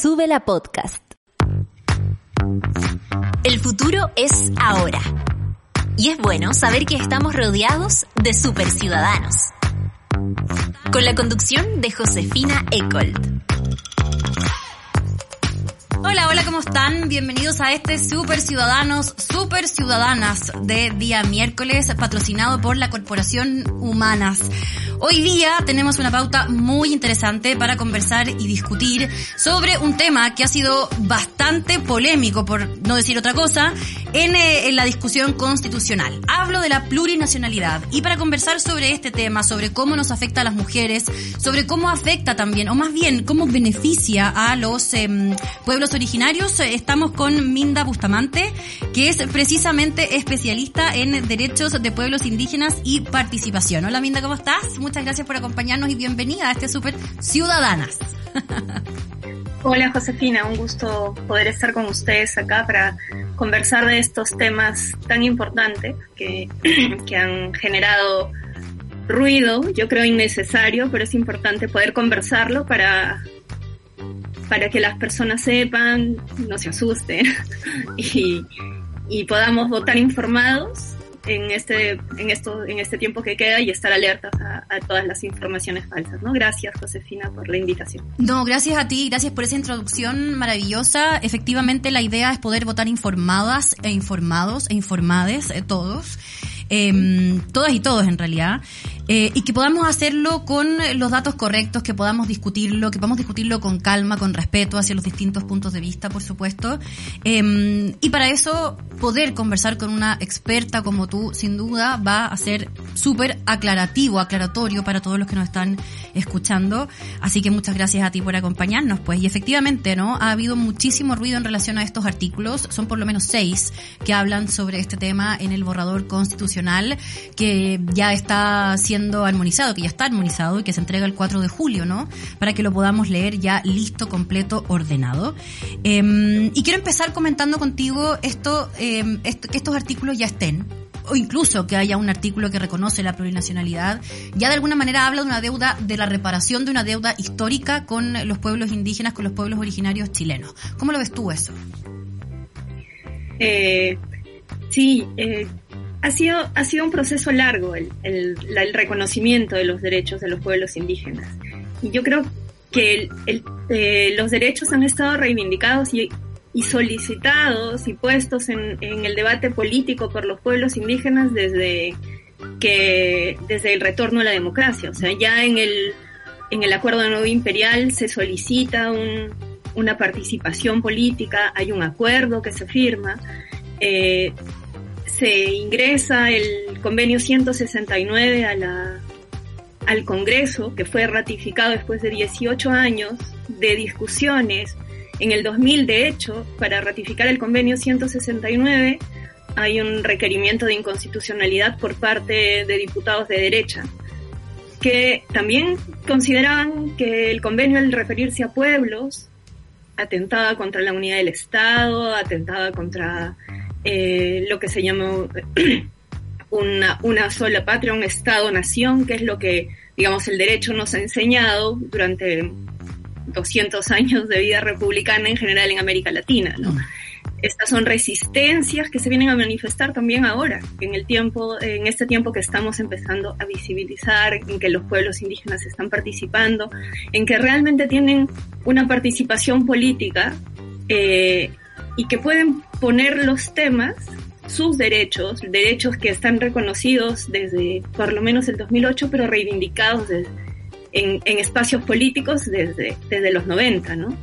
Sube la podcast. El futuro es ahora. Y es bueno saber que estamos rodeados de super ciudadanos. Con la conducción de Josefina Ecold. Hola, hola, ¿cómo están? Bienvenidos a este Super Ciudadanos, Super Ciudadanas de día miércoles, patrocinado por la Corporación Humanas. Hoy día tenemos una pauta muy interesante para conversar y discutir sobre un tema que ha sido bastante polémico, por no decir otra cosa, en, eh, en la discusión constitucional. Hablo de la plurinacionalidad y para conversar sobre este tema, sobre cómo nos afecta a las mujeres, sobre cómo afecta también, o más bien, cómo beneficia a los em, pueblos originarios, eh, estamos con Minda Bustamante, que es precisamente especialista en derechos de pueblos indígenas y participación. Hola Minda, ¿cómo estás? Muchas gracias por acompañarnos y bienvenida a este Super Ciudadanas. Hola Josefina, un gusto poder estar con ustedes acá para conversar de estos temas tan importantes que, que han generado ruido, yo creo innecesario, pero es importante poder conversarlo para, para que las personas sepan, no se asusten y, y podamos votar informados en este, en esto, en este tiempo que queda y estar alertas a, todas las informaciones falsas, ¿no? Gracias, Josefina, por la invitación. No, gracias a ti, gracias por esa introducción maravillosa. Efectivamente, la idea es poder votar informadas e informados e informades, eh, todos. Eh, todas y todos en realidad, eh, y que podamos hacerlo con los datos correctos, que podamos discutirlo, que podamos discutirlo con calma, con respeto hacia los distintos puntos de vista, por supuesto. Eh, y para eso, poder conversar con una experta como tú, sin duda, va a ser súper aclarativo, aclaratorio para todos los que nos están escuchando. Así que muchas gracias a ti por acompañarnos, pues. Y efectivamente, ¿no? Ha habido muchísimo ruido en relación a estos artículos. Son por lo menos seis que hablan sobre este tema en el borrador constitucional que ya está siendo armonizado, que ya está armonizado y que se entrega el 4 de julio, ¿no? Para que lo podamos leer ya listo, completo, ordenado. Eh, y quiero empezar comentando contigo esto, eh, esto, que estos artículos ya estén o incluso que haya un artículo que reconoce la plurinacionalidad, ya de alguna manera habla de una deuda, de la reparación de una deuda histórica con los pueblos indígenas, con los pueblos originarios chilenos. ¿Cómo lo ves tú eso? Eh, sí, eh, ha sido, ha sido un proceso largo el, el, el, reconocimiento de los derechos de los pueblos indígenas. Y yo creo que el, eh, los derechos han estado reivindicados y, y solicitados y puestos en, en, el debate político por los pueblos indígenas desde que desde el retorno a la democracia. O sea, ya en el, en el Acuerdo Nuevo Imperial se solicita un, una participación política, hay un acuerdo que se firma. Eh, se ingresa el convenio 169 a la, al Congreso, que fue ratificado después de 18 años de discusiones. En el 2000, de hecho, para ratificar el convenio 169 hay un requerimiento de inconstitucionalidad por parte de diputados de derecha, que también consideraban que el convenio al referirse a pueblos atentaba contra la unidad del Estado, atentaba contra eh, lo que se llama una, una sola patria, un Estado-nación, que es lo que, digamos, el derecho nos ha enseñado durante 200 años de vida republicana en general en América Latina, ¿no? Estas son resistencias que se vienen a manifestar también ahora, en el tiempo, en este tiempo que estamos empezando a visibilizar, en que los pueblos indígenas están participando, en que realmente tienen una participación política eh, y que pueden poner los temas, sus derechos, derechos que están reconocidos desde por lo menos el 2008, pero reivindicados en, en, espacios políticos desde, desde los 90, ¿no?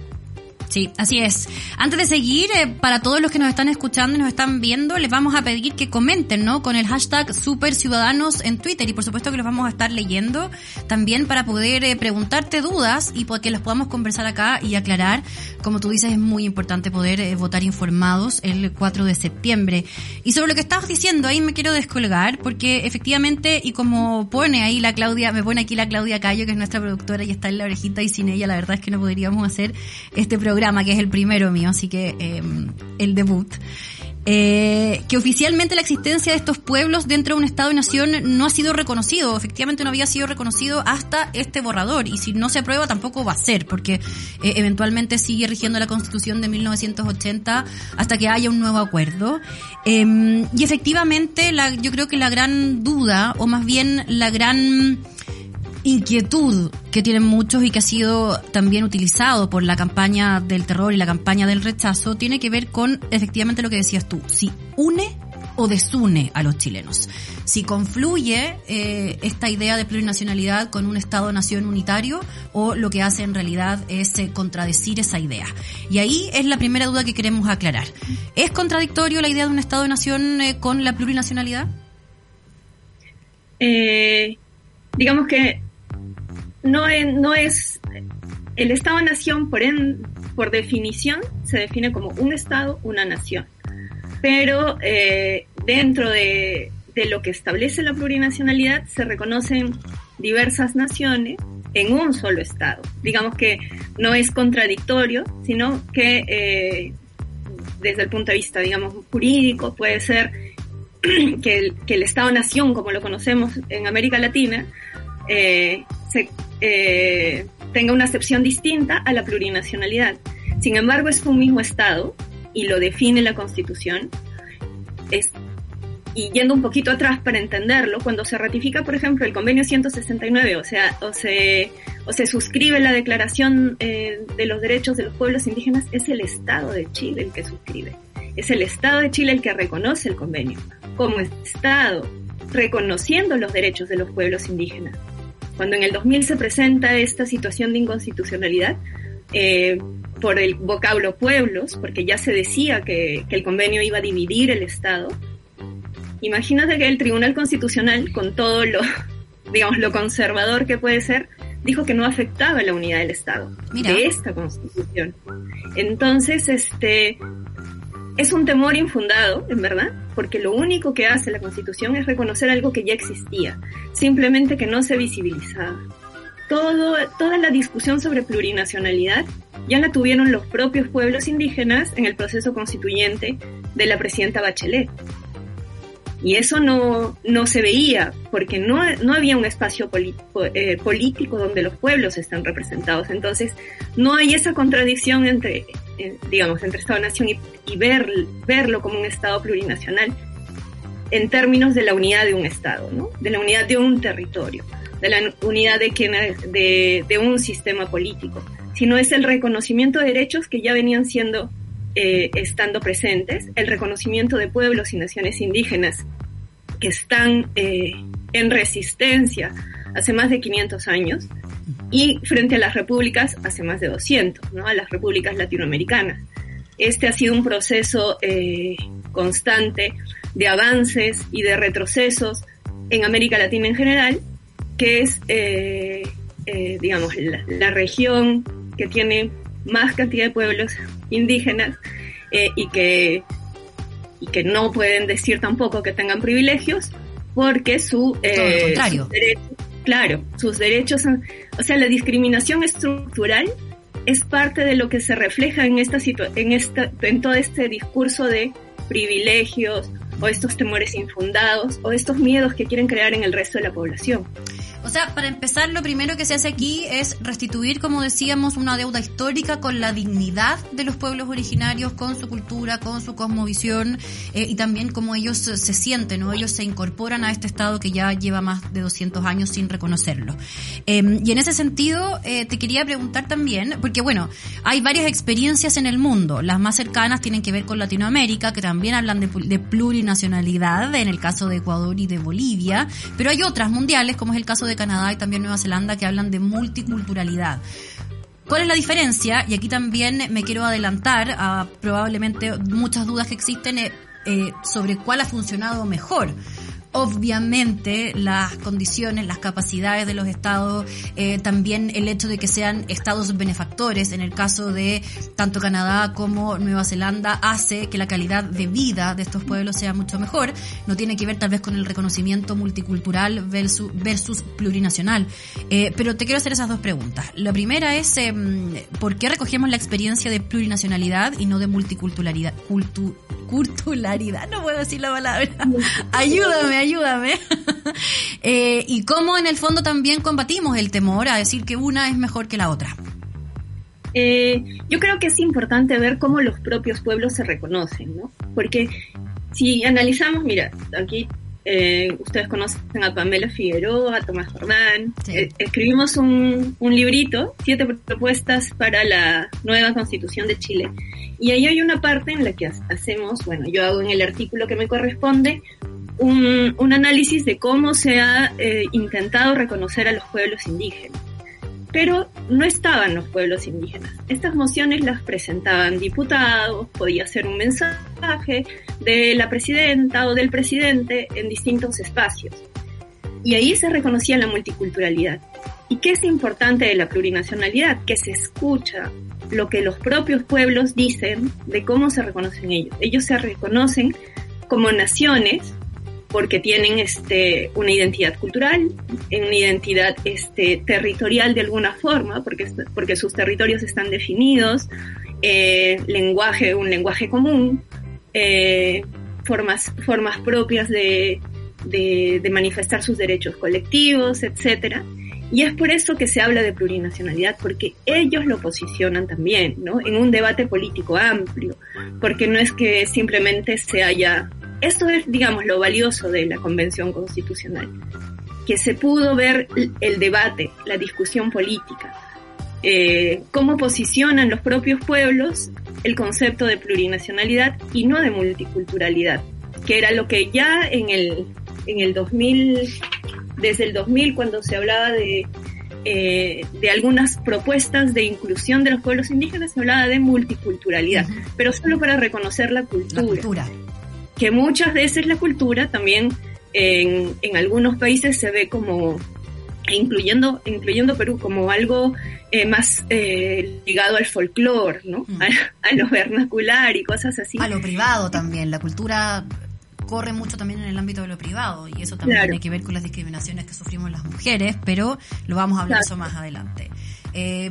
Sí, así es. Antes de seguir, eh, para todos los que nos están escuchando y nos están viendo, les vamos a pedir que comenten, ¿no? Con el hashtag Super Ciudadanos en Twitter y por supuesto que los vamos a estar leyendo también para poder eh, preguntarte dudas y que las podamos conversar acá y aclarar. Como tú dices, es muy importante poder eh, votar informados el 4 de septiembre. Y sobre lo que estabas diciendo, ahí me quiero descolgar porque efectivamente, y como pone ahí la Claudia, me pone aquí la Claudia Cayo, que es nuestra productora y está en la orejita y sin ella la verdad es que no podríamos hacer este programa que es el primero mío, así que eh, el debut. Eh, que oficialmente la existencia de estos pueblos dentro de un Estado y nación no ha sido reconocido, efectivamente no había sido reconocido hasta este borrador y si no se aprueba tampoco va a ser, porque eh, eventualmente sigue rigiendo la Constitución de 1980 hasta que haya un nuevo acuerdo. Em, y efectivamente la, yo creo que la gran duda, o más bien la gran inquietud que tienen muchos y que ha sido también utilizado por la campaña del terror y la campaña del rechazo tiene que ver con efectivamente lo que decías tú, si une o desune a los chilenos, si confluye eh, esta idea de plurinacionalidad con un Estado-nación unitario o lo que hace en realidad es eh, contradecir esa idea. Y ahí es la primera duda que queremos aclarar. ¿Es contradictorio la idea de un Estado-nación eh, con la plurinacionalidad? digamos que no es, no es el Estado-nación por, por definición se define como un Estado, una nación. Pero eh, dentro de, de, lo que establece la plurinacionalidad se reconocen diversas naciones en un solo Estado. Digamos que no es contradictorio, sino que eh, desde el punto de vista, digamos, jurídico puede ser que el, que el Estado-nación, como lo conocemos en América Latina, eh, se eh, tenga una acepción distinta a la plurinacionalidad. Sin embargo, es un mismo Estado y lo define la Constitución. Es, y yendo un poquito atrás para entenderlo, cuando se ratifica, por ejemplo, el convenio 169, o sea, o se, o se suscribe la Declaración eh, de los Derechos de los Pueblos Indígenas, es el Estado de Chile el que suscribe. Es el Estado de Chile el que reconoce el convenio como Estado, reconociendo los derechos de los pueblos indígenas. Cuando en el 2000 se presenta esta situación de inconstitucionalidad, eh, por el vocablo pueblos, porque ya se decía que, el convenio iba a dividir el Estado. Imagínate que el Tribunal Constitucional, con todo lo, digamos, lo conservador que puede ser, dijo que no afectaba la unidad del Estado de esta Constitución. Entonces, este, es un temor infundado, en verdad, porque lo único que hace la Constitución es reconocer algo que ya existía, simplemente que no se visibilizaba. Todo, toda la discusión sobre plurinacionalidad ya la tuvieron los propios pueblos indígenas en el proceso constituyente de la presidenta Bachelet. Y eso no, no se veía, porque no, no había un espacio eh, político donde los pueblos están representados. Entonces, no hay esa contradicción entre, eh, digamos, entre Estado-Nación y, ver, verlo como un Estado plurinacional en términos de la unidad de un Estado, ¿no? De la unidad de un territorio, de la unidad de, de, de un sistema político, sino es el reconocimiento de derechos que ya venían siendo eh, estando presentes, el reconocimiento de pueblos y naciones indígenas que están eh, en resistencia hace más de 500 años y frente a las repúblicas hace más de 200, ¿no? a las repúblicas latinoamericanas. Este ha sido un proceso eh, constante de avances y de retrocesos en América Latina en general, que es, digamos, la región que tiene más cantidad de pueblos indígenas eh, y, que, y que no pueden decir tampoco que tengan privilegios porque su, eh, claro, sus derechos, o sea, la discriminación estructural es parte de lo que se refleja en esta en esta en todo este discurso de privilegios o estos temores infundados o estos miedos que quieren crear en el resto de la población. O sea, para empezar, lo primero que se hace aquí es restituir, como decíamos, una deuda histórica con la dignidad de los pueblos originarios, con su cultura, con su cosmovisión eh, y también cómo ellos se sienten, ¿no? Ellos se incorporan a este Estado que ya lleva más de 200 años sin reconocerlo. Em, y en ese sentido, eh, te quería preguntar también, porque bueno, hay varias experiencias en el mundo. Las más cercanas tienen que ver con Latinoamérica, que también hablan de, de plurinacionalidad, en el caso de Ecuador y de Bolivia, pero hay otras mundiales, como es el caso de Canadá y también Nueva Zelanda que hablan de multiculturalidad. ¿Cuál es la diferencia? Y aquí también me quiero adelantar a probablemente muchas dudas que existen eh, eh, sobre cuál ha funcionado mejor obviamente las condiciones, las capacidades de los estados, eh, también el hecho de que sean estados benefactores, en el caso de tanto Canadá como Nueva Zelanda, hace que la calidad de vida de estos pueblos sea mucho mejor. No tiene que ver tal vez con el reconocimiento multicultural versus, versus plurinacional. Eh, pero te quiero hacer esas dos preguntas. La primera es, em, ¿por qué recogemos la experiencia de plurinacionalidad y no de multiculturalidad? Cultu culturalidad, no puedo decir la palabra. ayúdame, ayúdame. eh, y cómo en el fondo también combatimos el temor a decir que una es mejor que la otra. Eh, yo creo que es importante ver cómo los propios pueblos se reconocen, ¿no? Porque si analizamos, mira, aquí eh, ustedes conocen a Pamela Figueroa, a Tomás Jordán. Eh, escribimos un, un, librito, siete propuestas para la nueva constitución de Chile. Y ahí hay una parte en la que hacemos, bueno, yo hago en el artículo que me corresponde, un, análisis de cómo se ha eh, intentado reconocer a los pueblos indígenas pero no estaban los pueblos indígenas. Estas mociones las presentaban diputados, podía ser un mensaje de la presidenta o del presidente en distintos espacios. Y ahí se reconocía la multiculturalidad. ¿Y qué es importante de la plurinacionalidad? Que se escucha lo que los propios pueblos dicen de cómo se reconocen ellos. Ellos se reconocen como naciones porque tienen este, una identidad cultural, una identidad este, territorial de alguna forma, porque, porque sus territorios están definidos, eh, lenguaje, un lenguaje común, eh, formas, formas propias de, de, de, manifestar sus derechos colectivos, etcétera. Y es por eso que se habla de plurinacionalidad, porque ellos lo posicionan también, ¿no? En un debate político amplio, porque no es que simplemente se haya esto es, digamos, lo valioso de la Convención Constitucional, que se pudo ver el debate, la discusión política, eh, cómo posicionan los propios pueblos el concepto de plurinacionalidad y no de multiculturalidad, que era lo que ya en el, en el 2000, desde el 2000, cuando se hablaba de, eh, de algunas propuestas de inclusión de los pueblos indígenas, se hablaba de multiculturalidad, pero solo para reconocer la cultura. La cultura que muchas veces la cultura también en, en algunos países se ve como incluyendo incluyendo Perú como algo eh, más eh, ligado al folclore, ¿no? Mm. A, lo vernacular y cosas así. A lo privado también, la cultura corre mucho también en el ámbito de lo privado y eso también tiene que ver con las discriminaciones que sufrimos las mujeres, pero lo vamos a hablar eso más adelante. Eh,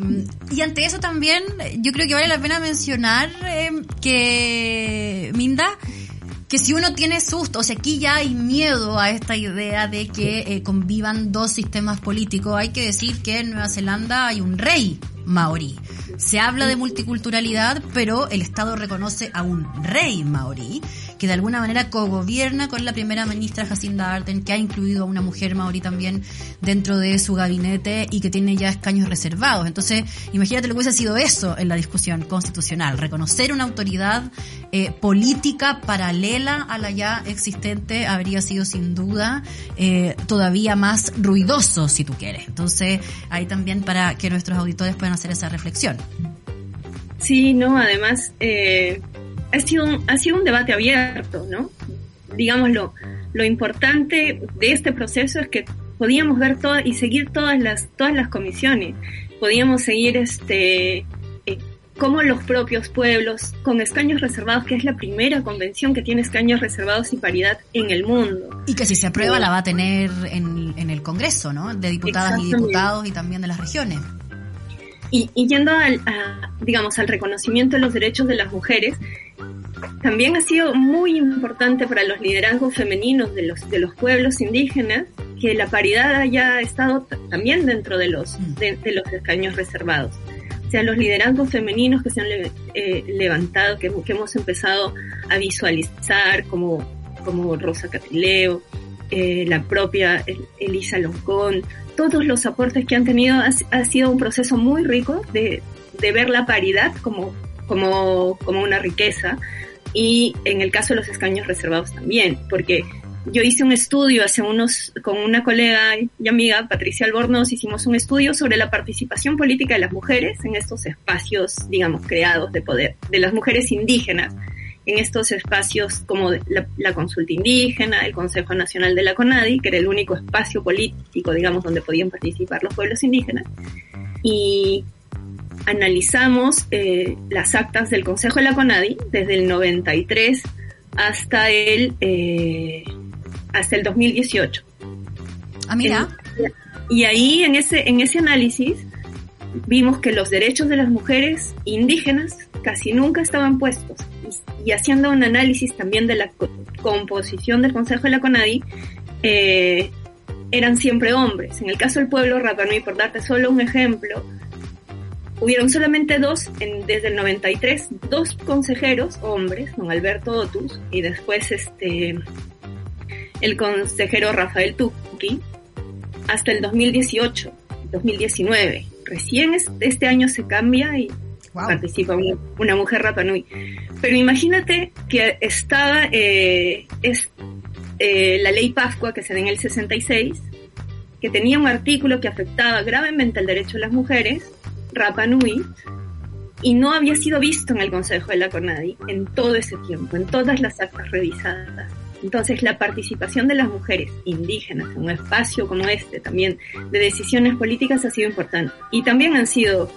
y ante eso también yo creo que vale la pena mencionar eh, que Minda que si uno tiene susto, o sea, aquí ya hay miedo a esta idea de que eh, convivan dos sistemas políticos, hay que decir que en Nueva Zelanda hay un rey maorí. Se habla de multiculturalidad, pero el Estado reconoce a un rey maorí que de alguna manera cogobierna con la primera ministra Jacinda Ardern, que ha incluido a una mujer maorí también dentro de su gabinete y que tiene ya escaños reservados. Entonces, imagínate lo que hubiese sido eso en la discusión constitucional, reconocer una autoridad eh, política paralela a la ya existente habría sido sin duda eh, todavía más ruidoso, si tú quieres. Entonces, ahí también para que nuestros auditores puedan hacer esa reflexión. Sí, no, además, eh, ha sido un, ha sido un debate abierto, ¿no? Digamos, lo, lo importante de este proceso es que podíamos ver todas y seguir todas las, todas las comisiones. Podíamos seguir este, eh, cómo los propios pueblos, con escaños reservados, que es la primera convención que tiene escaños reservados y paridad en el mundo. Y que si se aprueba la va a tener en, en el Congreso, ¿no? De diputadas y diputados y también de las regiones. Y, y yendo al, a, digamos, al reconocimiento de los derechos de las mujeres, también ha sido muy importante para los liderazgos femeninos de los, de los pueblos indígenas que la paridad haya estado también dentro de los, mm. de, de, los escaños reservados. O sea, los liderazgos femeninos que se han eh, levantado, que, que, hemos empezado a visualizar, como, como Rosa Catileo, eh, la propia Elisa Loncón, todos los aportes que han tenido ha, ha sido un proceso muy rico de, de ver la paridad como, como, como una riqueza y en el caso de los escaños reservados también, porque yo hice un estudio hace unos, con una colega y amiga, Patricia Albornoz, hicimos un estudio sobre la participación política de las mujeres en estos espacios, digamos, creados de poder, de las mujeres indígenas, en estos espacios como la, la consulta indígena, el Consejo Nacional de la CONADI, que era el único espacio político, digamos, donde podían participar los pueblos indígenas. Y analizamos eh, las actas del Consejo de la CONADI desde el 93 hasta el, eh, hasta el 2018. Ah, mira. Y ahí en ese, en ese análisis vimos que los derechos de las mujeres indígenas casi nunca estaban puestos. Y, haciendo un análisis también de la composición del Consejo de la CONADI, eh, eran siempre hombres. En el caso del pueblo Rapanui, por darte solo un ejemplo, hubieron solamente dos, en, desde el 93, dos consejeros hombres, don Alberto Otus y después este el consejero Rafael Tuki, hasta el 2018, 2019. Recién este año se cambia y participa una, mujer Rapanui. Pero imagínate que estaba eh, es, eh, la ley Pascua que se da en el 66, que tenía un artículo que afectaba gravemente el derecho de las mujeres Rapa Nui y no había sido visto en el Consejo de la CONADI en todo ese tiempo, en todas las actas revisadas. Entonces, la participación de las mujeres indígenas en un espacio como este, también de decisiones políticas, ha sido importante. Y también han sido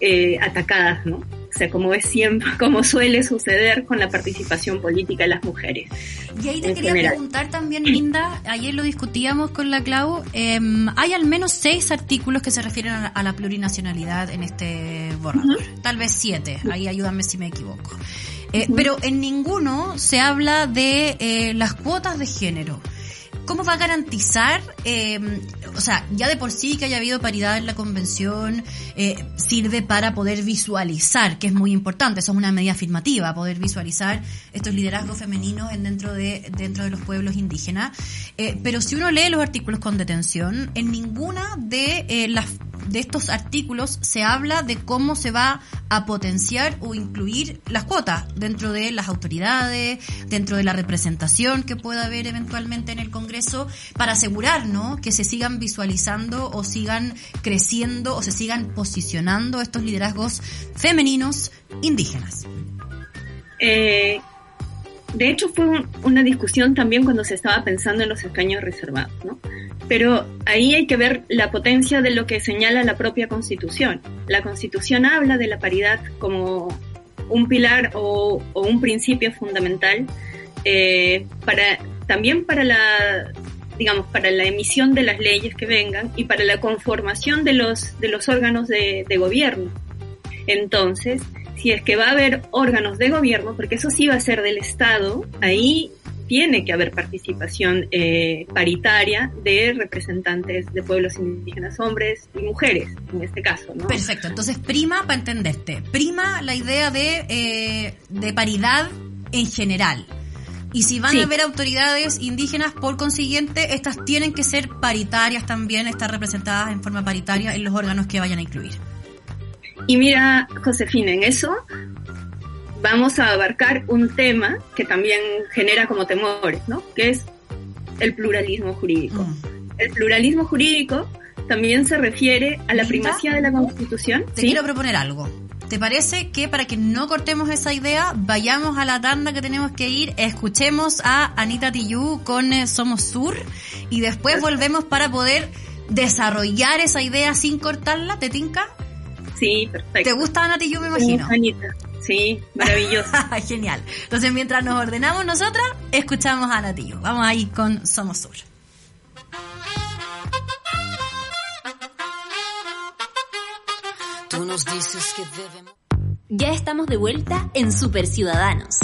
eh, atacadas, ¿no? O sea, como es siempre, como suele suceder con la participación política de las mujeres. Y ahí te quería preguntar también, Linda, ayer lo discutíamos con la Clau, em, hay al menos seis artículos que se refieren a la, plurinacionalidad en este borrador, tal vez siete, ahí ayúdame si me equivoco. Eh, pero en ninguno se habla de eh, las cuotas de género. ¿Cómo va a garantizar, eh, o sea, ya de por sí que haya habido paridad en la convención, eh, sirve para poder visualizar, que es muy importante, eso es una medida afirmativa, poder visualizar estos liderazgos femeninos en dentro de dentro de los pueblos indígenas. Eh, pero si uno lee los artículos con detención, en ninguna de eh, las de estos artículos se habla de cómo se va a potenciar o incluir las cuotas dentro de las autoridades, dentro de la representación que pueda haber eventualmente en el Congreso, para asegurar que se sigan visualizando o sigan creciendo o se sigan posicionando estos liderazgos femeninos indígenas. Eh, de hecho, fue una discusión también cuando se estaba pensando en los escaños reservados, ¿no? Pero ahí hay que ver la potencia de lo que señala la propia Constitución. La Constitución habla de la paridad como un pilar o, un principio fundamental eh, para también para la digamos para la emisión de las leyes que vengan y para la conformación de los de los órganos de, de gobierno. Entonces, si es que va a haber órganos de gobierno, porque eso sí va a ser del Estado, ahí tiene que haber participación eh, paritaria de representantes de pueblos indígenas, hombres y mujeres, en este caso. ¿no? Perfecto, entonces prima, para entenderte, prima la idea de, eh, de paridad en general. Y si van a haber autoridades indígenas, por consiguiente, estas tienen que ser paritarias también, estar representadas en forma paritaria en los órganos que vayan a incluir. Y mira, Josefina, en eso vamos a abarcar un tema que también genera como temores, ¿no? Que es el pluralismo jurídico. Mm. El pluralismo jurídico también se refiere a la primacía de la Constitución. Te quiero proponer algo. ¿Te parece que para que no cortemos esa idea, vayamos a la tanda que tenemos que ir, escuchemos a Anita Tillú con eh, Somos Sur y después volvemos para poder desarrollar esa idea sin cortarla? ¿Te tinca? Sí, perfecto. ¿Te gusta Ana Tillú, me imagino? Anita. Sí, maravilloso. Genial. Entonces, mientras nos ordenamos nosotras, escuchamos a Natillo. Vamos ahí con Somos Sur. Tú nos dices que debemos... Ya estamos de vuelta en Super Ciudadanos.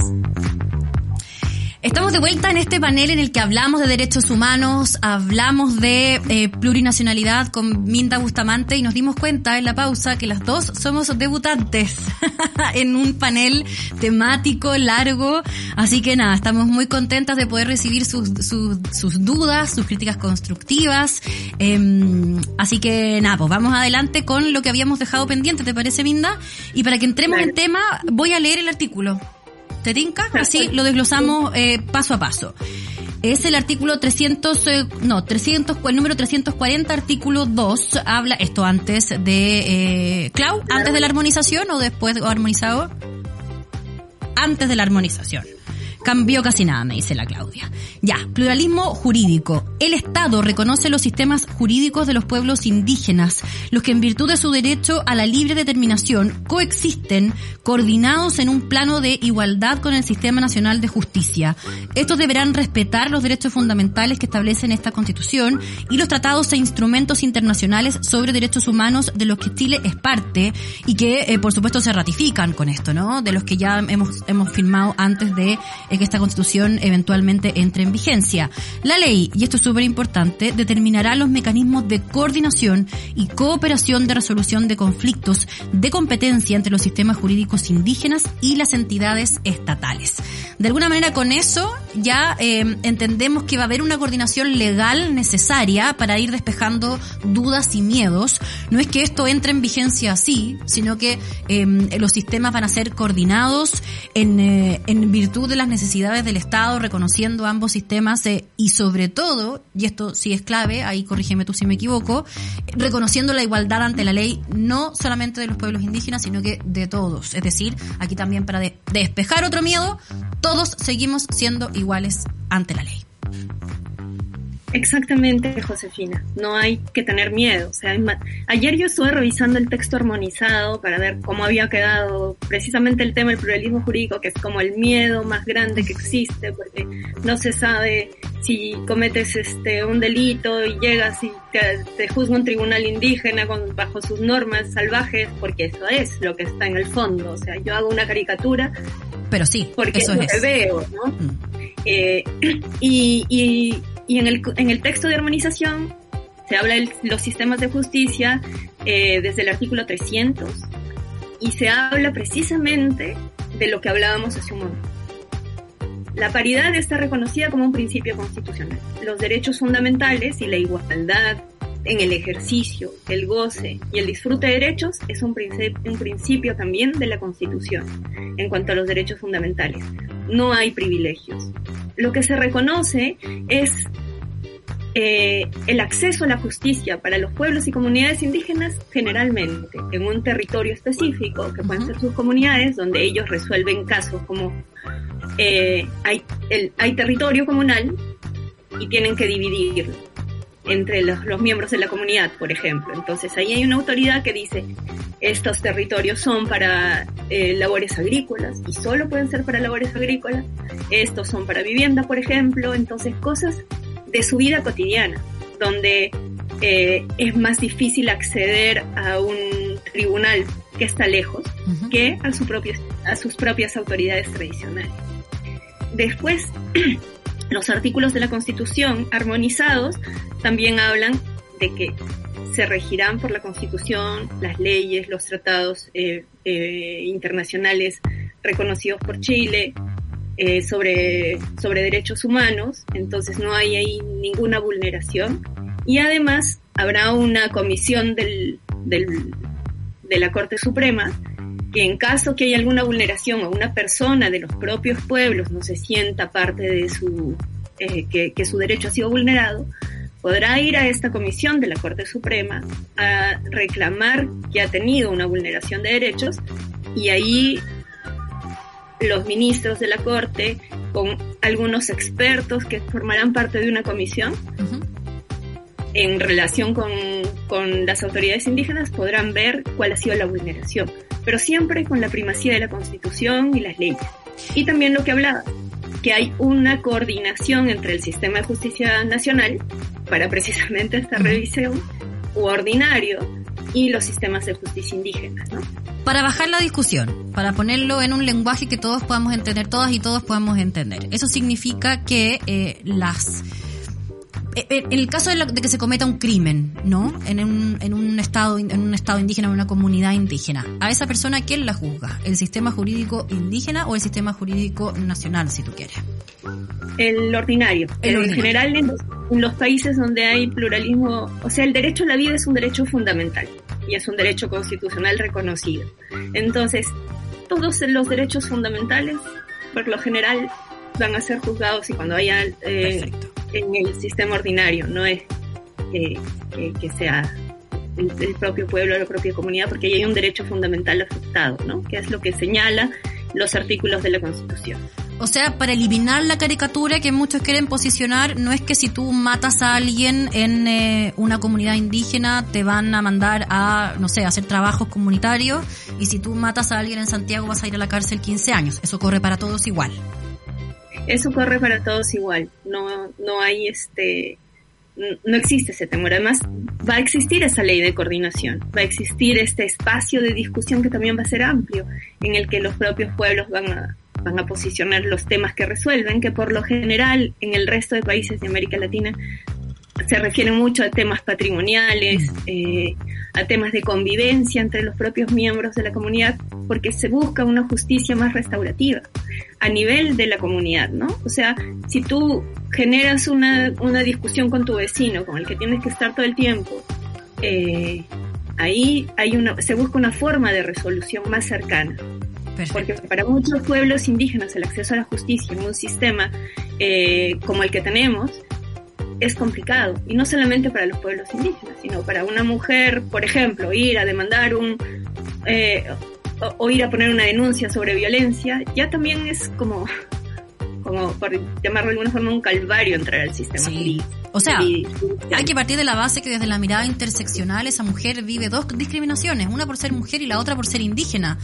Estamos de vuelta en este panel en el que hablamos de derechos humanos, hablamos de eh, plurinacionalidad con Minda Bustamante y nos dimos cuenta en la pausa que las dos somos debutantes en un panel temático largo. Así que nada, estamos muy contentas de poder recibir sus, sus, dudas, sus críticas constructivas. Em, así que nada, pues vamos adelante con lo que habíamos dejado pendiente, ¿te parece, Minda? Y para que entremos en tema, voy a leer el artículo. ¿Te tinca? Así lo desglosamos eh, paso a paso. Es el artículo 300, eh, no, 300, el número 340, artículo 2, habla esto antes de, eh, Clau, antes de la armonización o después de armonizado? Antes de la armonización. Cambió casi nada, me dice la Claudia. Ya, pluralismo jurídico. El Estado reconoce los sistemas jurídicos de los pueblos indígenas, los que en virtud de su derecho a la libre determinación coexisten coordinados en un plano de igualdad con el Sistema Nacional de Justicia. Estos deberán respetar los derechos fundamentales que establecen esta Constitución y los tratados e instrumentos internacionales sobre derechos humanos de los que Chile es parte y que, eh, por supuesto, se ratifican con esto, ¿no? De los que ya hemos, hemos firmado antes que esta constitución eventualmente entre en vigencia. La ley, y esto es súper importante, determinará los mecanismos de coordinación y cooperación de resolución de conflictos de competencia entre los sistemas jurídicos indígenas y las entidades estatales. De alguna manera con eso ya eh, entendemos que va a haber una coordinación legal necesaria para ir despejando dudas y miedos. No es que esto entre en vigencia así, sino que eh, los sistemas van a ser coordinados en, eh, en virtud de las necesidades necesidades del Estado, reconociendo ambos sistemas eh, y sobre todo, y esto sí es clave, ahí corrígeme tú si me equivoco, reconociendo la igualdad ante la ley no solamente de los pueblos indígenas, sino que de todos. Es decir, aquí también para despejar otro miedo, todos seguimos siendo iguales ante la ley. Exactamente, Josefina. No hay que tener miedo. O sea, ayer yo estuve revisando el texto armonizado para ver cómo había quedado precisamente el tema del pluralismo jurídico, que es como el miedo más grande que existe, porque no se sabe si cometes este un delito y llegas y te, juzga un tribunal indígena con, bajo sus normas salvajes, porque eso es lo que está en el fondo. O sea, yo hago una caricatura. Pero sí, porque eso es lo que veo, ¿no? Mm. Eh, y, y y en el, en el texto de armonización se habla de los sistemas de justicia eh, desde el artículo 300 y se habla precisamente de lo que hablábamos hace un momento. La paridad está reconocida como un principio constitucional. Los derechos fundamentales y la igualdad en el ejercicio, el goce y el disfrute de derechos es un, un principio también de la Constitución en cuanto a los derechos fundamentales. No hay privilegios. Lo que se reconoce es eh, el acceso a la justicia para los pueblos y comunidades indígenas generalmente en un territorio específico, que pueden ser sus comunidades, donde ellos resuelven casos como eh, hay, el, hay territorio comunal y tienen que dividirlo entre los, los, miembros de la comunidad, por ejemplo. Entonces ahí hay una autoridad que dice, estos territorios son para eh, labores agrícolas y solo pueden ser para labores agrícolas, estos son para vivienda, por ejemplo, entonces cosas de su vida cotidiana, donde eh, es más difícil acceder a un tribunal que está lejos que a, su propio, a sus propias autoridades tradicionales. Después, los artículos de la Constitución armonizados también hablan de que se regirán por la Constitución, las leyes, los tratados eh, eh, internacionales reconocidos por Chile eh, sobre, sobre derechos humanos, entonces no hay ahí ninguna vulneración. Y además habrá una comisión del, del, de la Corte Suprema que en caso que haya alguna vulneración o una persona de los propios pueblos no se sienta parte de su, que, que su derecho ha sido vulnerado, podrá ir a esta comisión de la Corte Suprema a reclamar que ha tenido una vulneración de derechos y ahí los ministros de la Corte con algunos expertos que formarán parte de una comisión en relación con, con las autoridades indígenas podrán ver cuál ha sido la vulneración, pero siempre con la primacía de la Constitución y las leyes. Y también lo que hablaba, que hay una coordinación entre el sistema de justicia nacional para precisamente esta revisión u ordinario y los sistemas de justicia indígena. ¿no? Para bajar la discusión, para ponerlo en un lenguaje que todos podamos entender, todas y todos podamos entender. Eso significa que eh, las en el caso de, que se cometa un crimen, ¿no? En un, en un estado en un estado indígena, en una comunidad indígena, a esa persona quién la juzga, el sistema jurídico indígena o el sistema jurídico nacional, si tú quieres. El ordinario. en general en los, países donde hay pluralismo, o sea, el derecho a la vida es un derecho fundamental y es un derecho constitucional reconocido. Entonces, todos los derechos fundamentales, por lo general, van a ser juzgados y cuando vayan eh, en el sistema ordinario, no es que, sea el, propio pueblo, la propia comunidad, porque ahí hay un derecho fundamental afectado, ¿no? Que es lo que señala los artículos de la Constitución. O sea, para eliminar la caricatura que muchos quieren posicionar, no es que si tú matas a alguien en eh, una comunidad indígena te van a mandar a, no sé, a hacer trabajos comunitarios y si tú matas a alguien en Santiago vas a ir a la cárcel 15 años. Eso corre para todos igual. Eso corre para todos igual. No, no hay este, no existe ese temor. Además, va a existir esa ley de coordinación, va a existir este espacio de discusión que también va a ser amplio, en el que los propios pueblos van a, van a posicionar los temas que resuelven, que por lo general en el resto de países de América Latina se refieren mucho a temas patrimoniales, eh, a temas de convivencia entre los propios miembros de la comunidad, porque se busca una justicia más restaurativa a nivel de la comunidad, ¿no? O sea, si tú generas una, una discusión con tu vecino, con el que tienes que estar todo el tiempo, eh, ahí hay una, se busca una forma de resolución más cercana. Porque para muchos pueblos indígenas el acceso a la justicia en un sistema eh, como el que tenemos es complicado. Y no solamente para los pueblos indígenas, sino para una mujer, por ejemplo, ir a demandar un... Eh, o, ir a poner una denuncia sobre violencia, ya también es como, como por llamarlo de alguna forma, un calvario entrar al sistema sí. O sea, hay que partir de la base que desde la mirada interseccional esa mujer vive dos discriminaciones, una por ser mujer y la otra por ser indígena.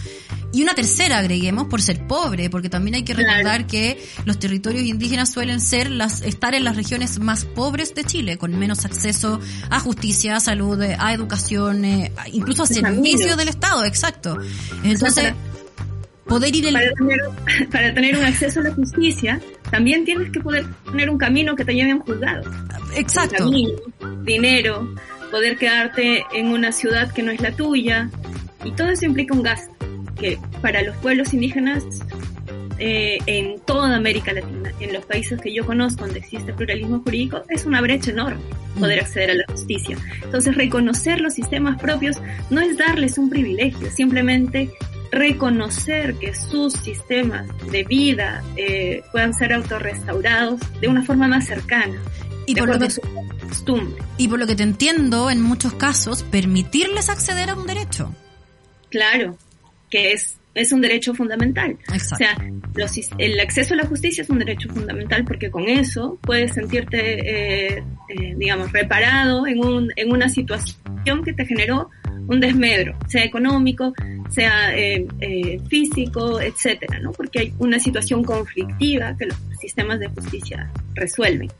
Y una tercera, agreguemos, por ser pobre, porque también hay que recordar que los territorios indígenas suelen ser las, estar en las regiones más pobres de Chile, con menos acceso a justicia, a salud, a educación, eh, incluso a servicios del Estado, exacto. Entonces, poder ir para, tener, para tener un acceso a la justicia, también tienes que poder tener un camino que te lleve a un juzgado. Exacto. dinero, poder quedarte en una ciudad que no es la tuya, y todo eso implica un gasto que para los pueblos indígenas eh, en toda América Latina, en los países que yo conozco donde existe pluralismo jurídico, es una brecha enorme poder mm. acceder a la justicia. Entonces, reconocer los sistemas propios no es darles un privilegio, simplemente reconocer que sus sistemas de vida eh, puedan ser autorrestaurados de una forma más cercana. Y por, lo que, y por lo que te entiendo, en muchos casos, permitirles acceder a un derecho. Claro, que es, es un derecho fundamental. O sea, el acceso a la justicia es un derecho fundamental porque con eso puedes sentirte, eh, eh, digamos, reparado en, un, en una situación que te generó un desmedro, sea económico, sea eh, físico, etcétera, ¿no? Porque hay una situación conflictiva que los sistemas de justicia resuelven.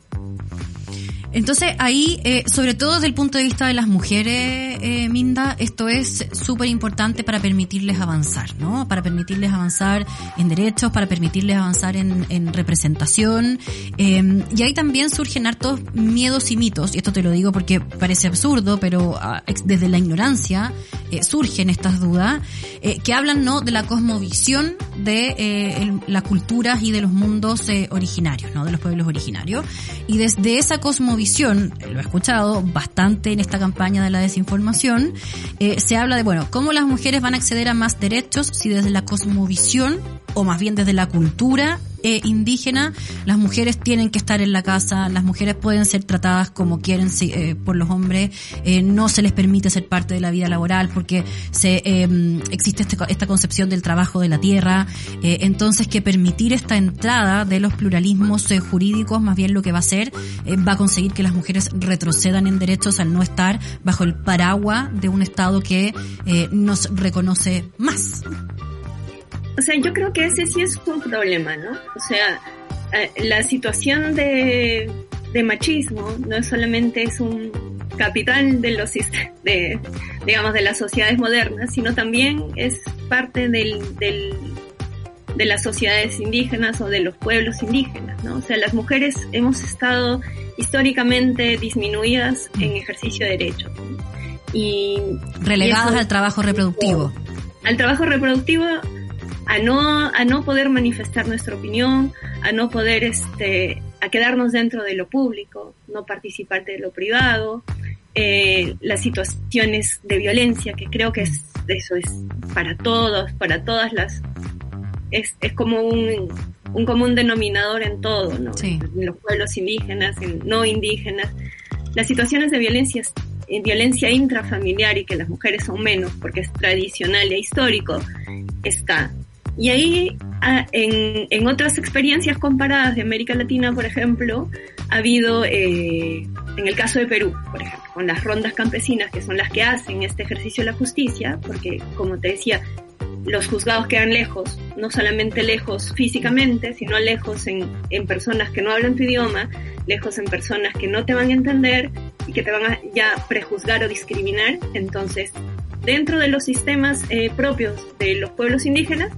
Entonces ahí, eh, sobre todo desde el punto de vista de las mujeres, eh, Minda, esto es súper importante para permitirles avanzar, ¿no? Para permitirles avanzar en derechos, para permitirles avanzar en, en representación. Eh, y ahí también surgen hartos miedos y mitos, y esto te lo digo porque parece absurdo, pero ah, desde la ignorancia eh, surgen estas dudas, que hablan, ¿no? De la cosmovisión de las culturas y de los mundos originarios, ¿no? De los pueblos originarios. Y desde esa cosmovisión visión, lo he escuchado bastante en esta campaña de la desinformación, eh, se habla de, bueno, cómo las mujeres van a acceder a más derechos si desde la cosmovisión, o más bien desde la cultura eh, indígena, las mujeres tienen que estar en la casa, las mujeres pueden ser tratadas como quieren eh, por los hombres, eh, no se les permite ser parte de la vida laboral porque se em, existe este, esta concepción del trabajo de la tierra, eh, entonces que permitir esta entrada de los pluralismos jurídicos más bien lo que va a hacer va a conseguir que las mujeres retrocedan en derechos al no estar bajo el paraguas de un Estado que nos reconoce más o sea, yo creo que ese sí es un problema, ¿no? O sea, eh, la situación de, machismo no solamente es un capital de los de, digamos, de las sociedades modernas, sino también es parte del, del, de las sociedades indígenas o de los pueblos indígenas, ¿no? O sea, las mujeres hemos estado históricamente disminuidas en ejercicio de derechos. Y, Relegadas al trabajo reproductivo. Al trabajo reproductivo a no, a no poder manifestar nuestra opinión, a no poder este, a quedarnos dentro de lo público, no participar de lo privado, eh, las situaciones de violencia, que creo que es, eso es para todos, para todas las, es, es como un, un común denominador en todo, ¿no? En los pueblos indígenas, en no indígenas. Las situaciones de violencia, violencia intrafamiliar y que las mujeres son menos porque es tradicional e histórico, está. Y ahí, ah, en, en otras experiencias comparadas de América Latina, por ejemplo, ha habido, eh, en el caso de Perú, por ejemplo, con las rondas campesinas, que son las que hacen este ejercicio de la justicia, porque, como te decía, los juzgados quedan lejos, no solamente lejos físicamente, sino lejos en, en, personas que no hablan tu idioma, lejos en personas que no te van a entender y que te van a ya prejuzgar o discriminar. Entonces, dentro de los sistemas eh, propios de los pueblos indígenas,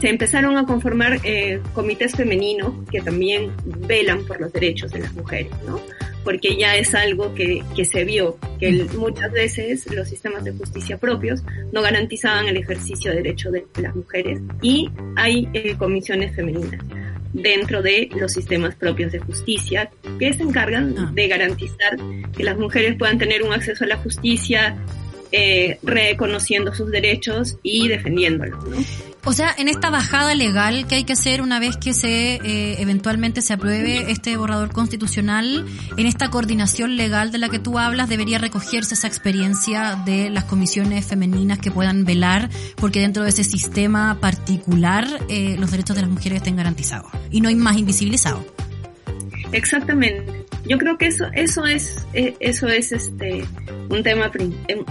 se empezaron a conformar eh, comités femeninos que también velan por los derechos de las mujeres, ¿no? Porque ya es algo que, que se vio, que muchas veces los sistemas de justicia propios no garantizaban el ejercicio de derechos de las mujeres y hay eh, comisiones femeninas dentro de los sistemas propios de justicia que se encargan ah. de garantizar que las mujeres puedan tener un acceso a la justicia eh, reconociendo sus derechos y defendiéndolos. ¿no? O sea, en esta bajada legal que hay que hacer una vez que se eh, eventualmente se apruebe este borrador constitucional, en esta coordinación legal de la que tú hablas, debería recogerse esa experiencia de las comisiones femeninas que puedan velar porque dentro de ese sistema particular eh, los derechos de las mujeres estén garantizados y no hay más invisibilizados. Exactamente. Yo creo que eso, eso es, eh, eso es este, un tema,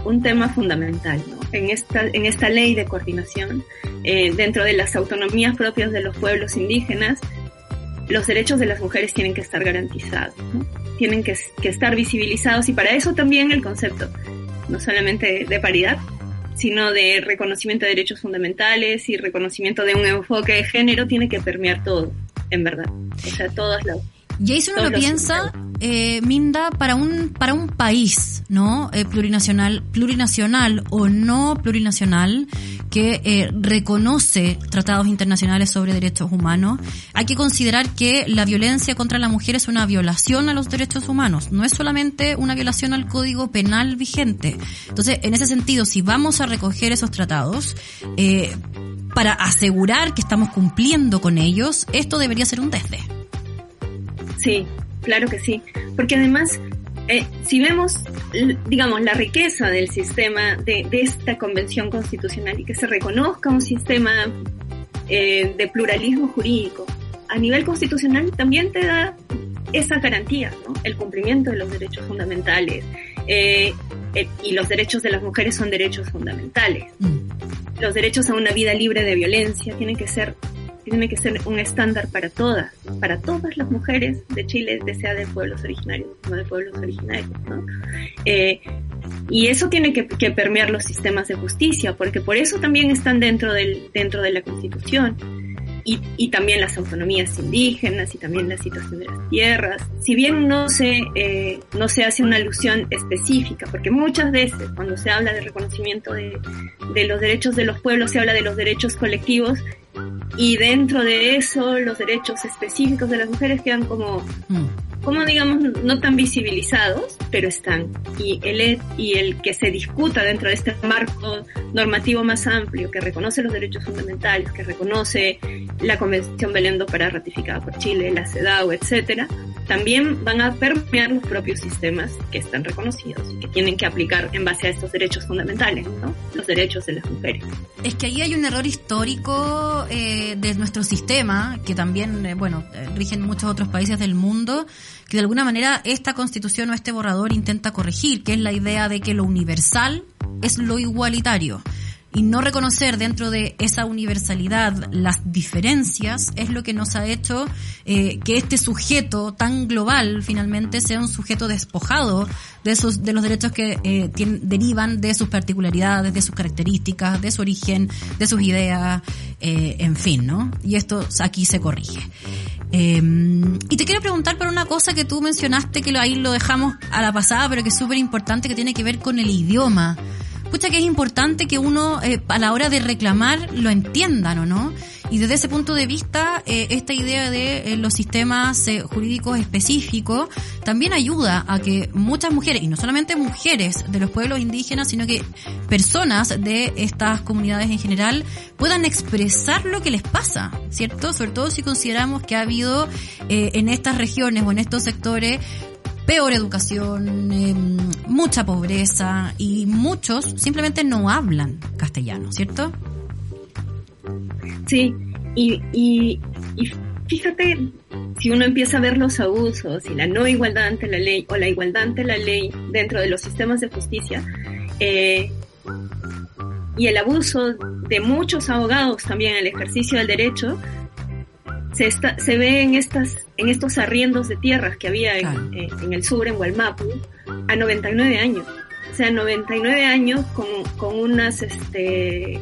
un tema fundamental, ¿no? En esta, en esta ley de coordinación, eh, dentro de las autonomías propias de los pueblos indígenas, los derechos de las mujeres tienen que estar garantizados, ¿no? Tienen que, que, estar visibilizados y para eso también el concepto, no solamente de paridad, sino de reconocimiento de derechos fundamentales y reconocimiento de un enfoque de género tiene que permear todo, en verdad. O sea, todas las y ahí si uno lo piensa, eh, Minda, para un, para un país, ¿no? Eh, plurinacional, plurinacional o no plurinacional, que eh, reconoce tratados internacionales sobre derechos humanos, hay que considerar que la violencia contra la mujer es una violación a los derechos humanos, no es solamente una violación al código penal vigente. Entonces, en ese sentido, si vamos a recoger esos tratados, eh, para asegurar que estamos cumpliendo con ellos, esto debería ser un desde. Sí, claro que sí. Porque además, eh, si vemos, digamos, la riqueza del sistema de, esta convención constitucional y que se reconozca un sistema eh, de pluralismo jurídico, a nivel constitucional también te da esa garantía, ¿no? El cumplimiento de los derechos fundamentales. Eh, y los derechos de las mujeres son derechos fundamentales. Mm. Los derechos a una vida libre de violencia tienen que ser tiene que ser un estándar para todas, para todas las mujeres de Chile, sea de pueblos originarios no de pueblos originarios, ¿no? Eh, y eso tiene que, permear los sistemas de justicia, porque por eso también están dentro, del, dentro de la Constitución y, y, también las autonomías indígenas y también la situación de las tierras. Si bien no se, eh, no se hace una alusión específica, porque muchas veces cuando se habla de reconocimiento de, de los derechos de los pueblos, se habla de los derechos colectivos y dentro de eso los derechos específicos de las mujeres quedan como, mm. Como digamos, no tan visibilizados, pero están. Y el, y el que se discuta dentro de este marco normativo más amplio, que reconoce los derechos fundamentales, que reconoce la Convención Belén para ratificada por Chile, la CEDAW, etcétera, también van a permear los propios sistemas que están reconocidos y que tienen que aplicar en base a estos derechos fundamentales, ¿no? Los derechos de las mujeres. Es que ahí hay un error histórico eh, de nuestro sistema, que también, eh, bueno, eh, rigen muchos otros países del mundo, que de alguna manera esta constitución o este borrador intenta corregir, que es la idea de que lo universal es lo igualitario y no reconocer dentro de esa universalidad las diferencias es lo que nos ha hecho eh, que este sujeto tan global finalmente sea un sujeto despojado de esos de los derechos que eh, derivan de sus particularidades, de sus características, de su origen, de sus ideas, eh, en fin, ¿no? Y esto aquí se corrige. Em, y te quiero preguntar por una cosa que tú mencionaste que ahí lo dejamos a la pasada, pero que es súper importante, que tiene que ver con el idioma pucha que es importante que uno eh, a la hora de reclamar lo entiendan o no. Y desde ese punto de vista, eh, esta idea de eh, los sistemas jurídicos específicos también ayuda a que muchas mujeres, y no solamente mujeres de los pueblos indígenas, sino que personas de estas comunidades en general, puedan expresar lo que les pasa, ¿cierto? Sobre todo si consideramos que ha habido en estas regiones o en estos sectores peor educación, em, mucha pobreza y muchos simplemente no hablan castellano, ¿cierto? Sí, y, y, fíjate, si uno empieza a ver los abusos y la no igualdad ante la ley o la igualdad ante la ley dentro de los sistemas de justicia, eh, y el abuso de muchos abogados también en el ejercicio del derecho, se, está, se ve en, estas, en estos arriendos de tierras que había en, eh, en el sur, en Hualmapu, a 99 años. O sea, 99 años con, con unas, este,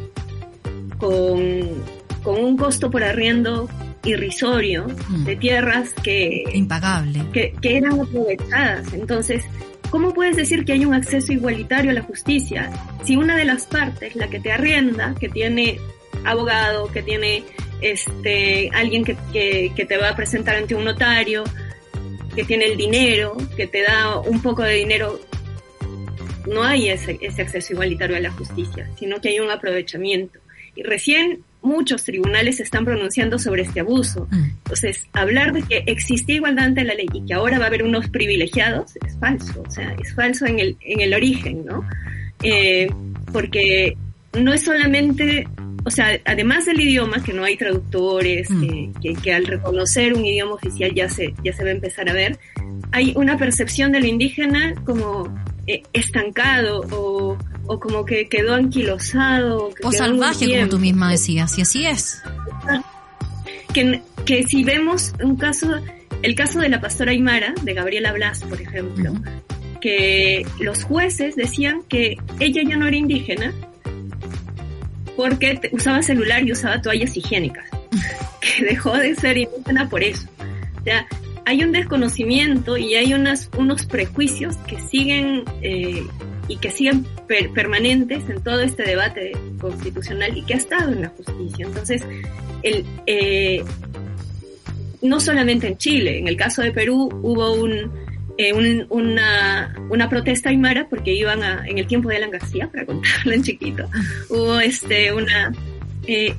con, con un costo por arriendo irrisorio mm. de tierras que... Impagable. Que, que eran aprovechadas. Entonces, ¿cómo puedes decir que hay un acceso igualitario a la justicia si una de las partes, la que te arrienda, que tiene abogado, que tiene este, alguien que, que, te va a presentar ante un notario, que tiene el dinero, que te da un poco de dinero, no hay ese, ese acceso igualitario a la justicia, sino que hay un aprovechamiento. Y recién muchos tribunales se están pronunciando sobre este abuso. Mm. Entonces, hablar de que existe igualdad ante la ley y que ahora va a haber unos privilegiados es falso, o sea, es falso en el, en el origen, ¿no? Eh, porque no es solamente o sea, además del idioma, que no hay traductores, mm. que, al reconocer un idioma oficial ya se, ya se va a empezar a ver, hay una percepción del indígena como eh, estancado o, o, como que quedó anquilosado. o salvaje, como tú misma decías, y así es. Que, que si vemos un caso, el caso de la pastora Aymara, de Gabriela Blas, por ejemplo, que los jueces decían que ella ya no era indígena, porque usaba celular y usaba toallas higiénicas, que dejó de ser indígena por eso. O sea, hay un desconocimiento y hay unas, unos prejuicios que siguen eh, y que siguen permanentes en todo este debate constitucional y que ha estado en la justicia. Entonces, el, eh, no solamente en Chile, en el caso de Perú hubo un, eh, una, una, protesta aymara porque iban a, en el tiempo de Alan García, para contarlo en chiquito, hubo este, una, eh,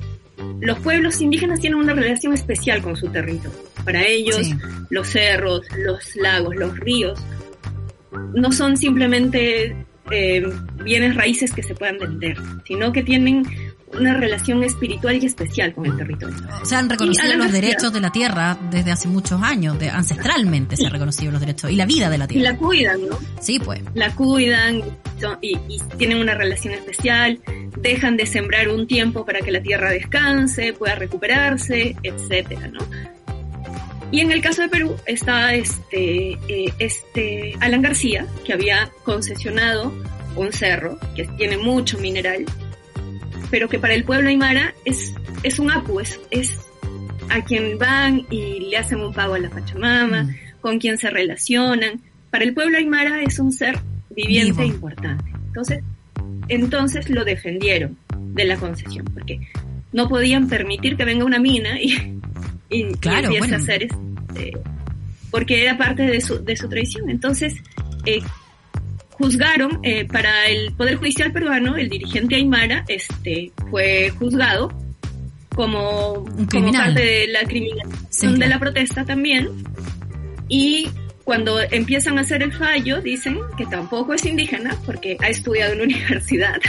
los pueblos indígenas tienen una relación especial con su territorio. Para ellos, los cerros, los lagos, los ríos, no son simplemente eh, bienes raíces que se puedan vender, sino que tienen una relación espiritual y especial con el territorio. O sea, han reconocido los derechos de la tierra desde hace muchos años, de, ancestralmente se han reconocido los derechos y la vida de la tierra. Y la cuidan, ¿no? Sí, pues. La cuidan y, y, tienen una relación especial, dejan de sembrar un tiempo para que la tierra descanse, pueda recuperarse, etcétera, ¿no? Y en el caso de Perú está este, eh, este Alan García, que había concesionado un cerro que tiene mucho mineral pero que para el pueblo aymara es, es un apu, es, a quien van y le hacen un pago a la Pachamama, mm. con quien se relacionan. Para el pueblo aymara es un ser viviente importante. Entonces, entonces lo defendieron de la concesión, porque no podían permitir que venga una mina y, y, empiece a hacer este, porque era parte de su, de su tradición. Entonces, eh, juzgaron eh, para el Poder Judicial peruano, el dirigente Aymara este, fue juzgado como, como parte de la criminalización de la protesta también. Y cuando empiezan a hacer el fallo, dicen que tampoco es indígena porque ha estudiado en la universidad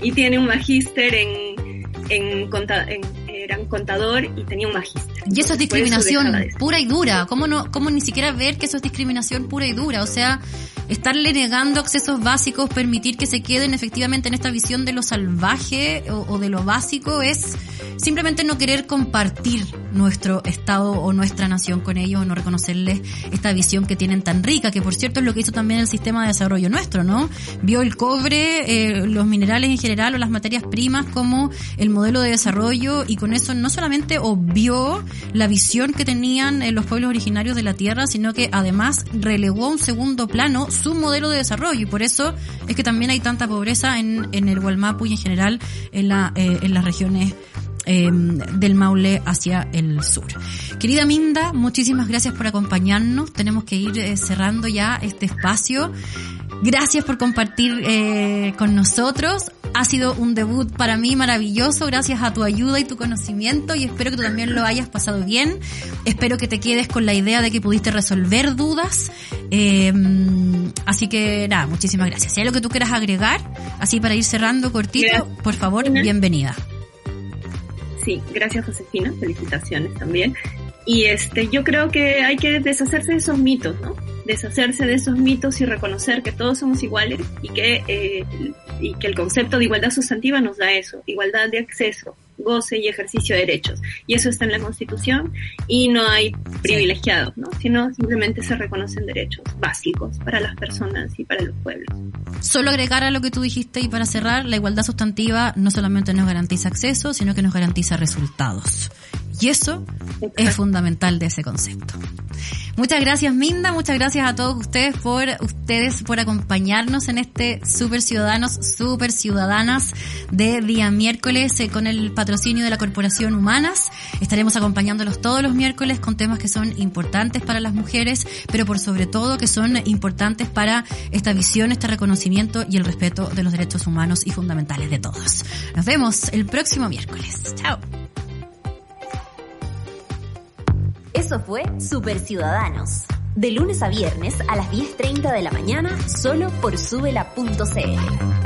y tiene un magíster en, en, en era un contador y tenía un magíster. Y eso es discriminación pura y dura. ¿Cómo, no, ¿Cómo ni siquiera ver que eso es discriminación pura y dura? O sea, estarle negando accesos básicos, permitir que se queden efectivamente en esta visión de lo salvaje o, de lo básico es simplemente no querer compartir nuestro estado o nuestra nación con ellos o no reconocerles esta visión que tienen tan rica, que por cierto es lo que hizo también el sistema de desarrollo nuestro, ¿no? Vio el cobre, eh, los minerales en general o las materias primas como el modelo de desarrollo y con eso no solamente obvió la visión que tenían eh, los pueblos originarios de la Tierra, sino que además relegó a un segundo plano su modelo de desarrollo y por eso es que también hay tanta pobreza en, en el Gualmapu y en general en, la, eh, en las regiones em, del Maule hacia el sur. Querida Minda, muchísimas gracias por acompañarnos. Tenemos que ir eh, cerrando ya este espacio. Gracias por compartir eh, con nosotros. Ha sido un debut para mí maravilloso gracias a tu ayuda y tu conocimiento y espero que tú también lo hayas pasado bien. Espero que te quedes con la idea de que pudiste resolver dudas. Eh, así que nada, muchísimas gracias. Si hay algo que tú quieras agregar, así para ir cerrando cortito, por favor, bienvenida. Sí, gracias Josefina, felicitaciones también. Y este, yo creo que hay que deshacerse de esos mitos, ¿no? deshacerse de esos mitos y reconocer que todos somos iguales y que, eh, y que el concepto de igualdad sustantiva nos da eso, igualdad de acceso, goce y ejercicio de derechos. Y eso está en la Constitución y no hay privilegiados, ¿no? Sino simplemente se reconocen derechos básicos para las personas y para los pueblos. Solo agregar a lo que tú dijiste y para cerrar, la igualdad sustantiva no solamente nos garantiza acceso, sino que nos garantiza resultados. Y eso es fundamental de ese concepto. Muchas gracias Minda, muchas gracias a todos ustedes por ustedes por acompañarnos en este Super Ciudadanos, Super Ciudadanas de día miércoles eh, con el patrocinio de la Corporación Humanas. Estaremos acompañándolos todos los miércoles con temas que son importantes para las mujeres, pero por sobre todo que son importantes para esta visión, este reconocimiento y el respeto de los derechos humanos y fundamentales de todos. Nos vemos el próximo miércoles. Chao. Eso fue Super Ciudadanos. De lunes a viernes a las 10.30 de la mañana, solo por subela.cl.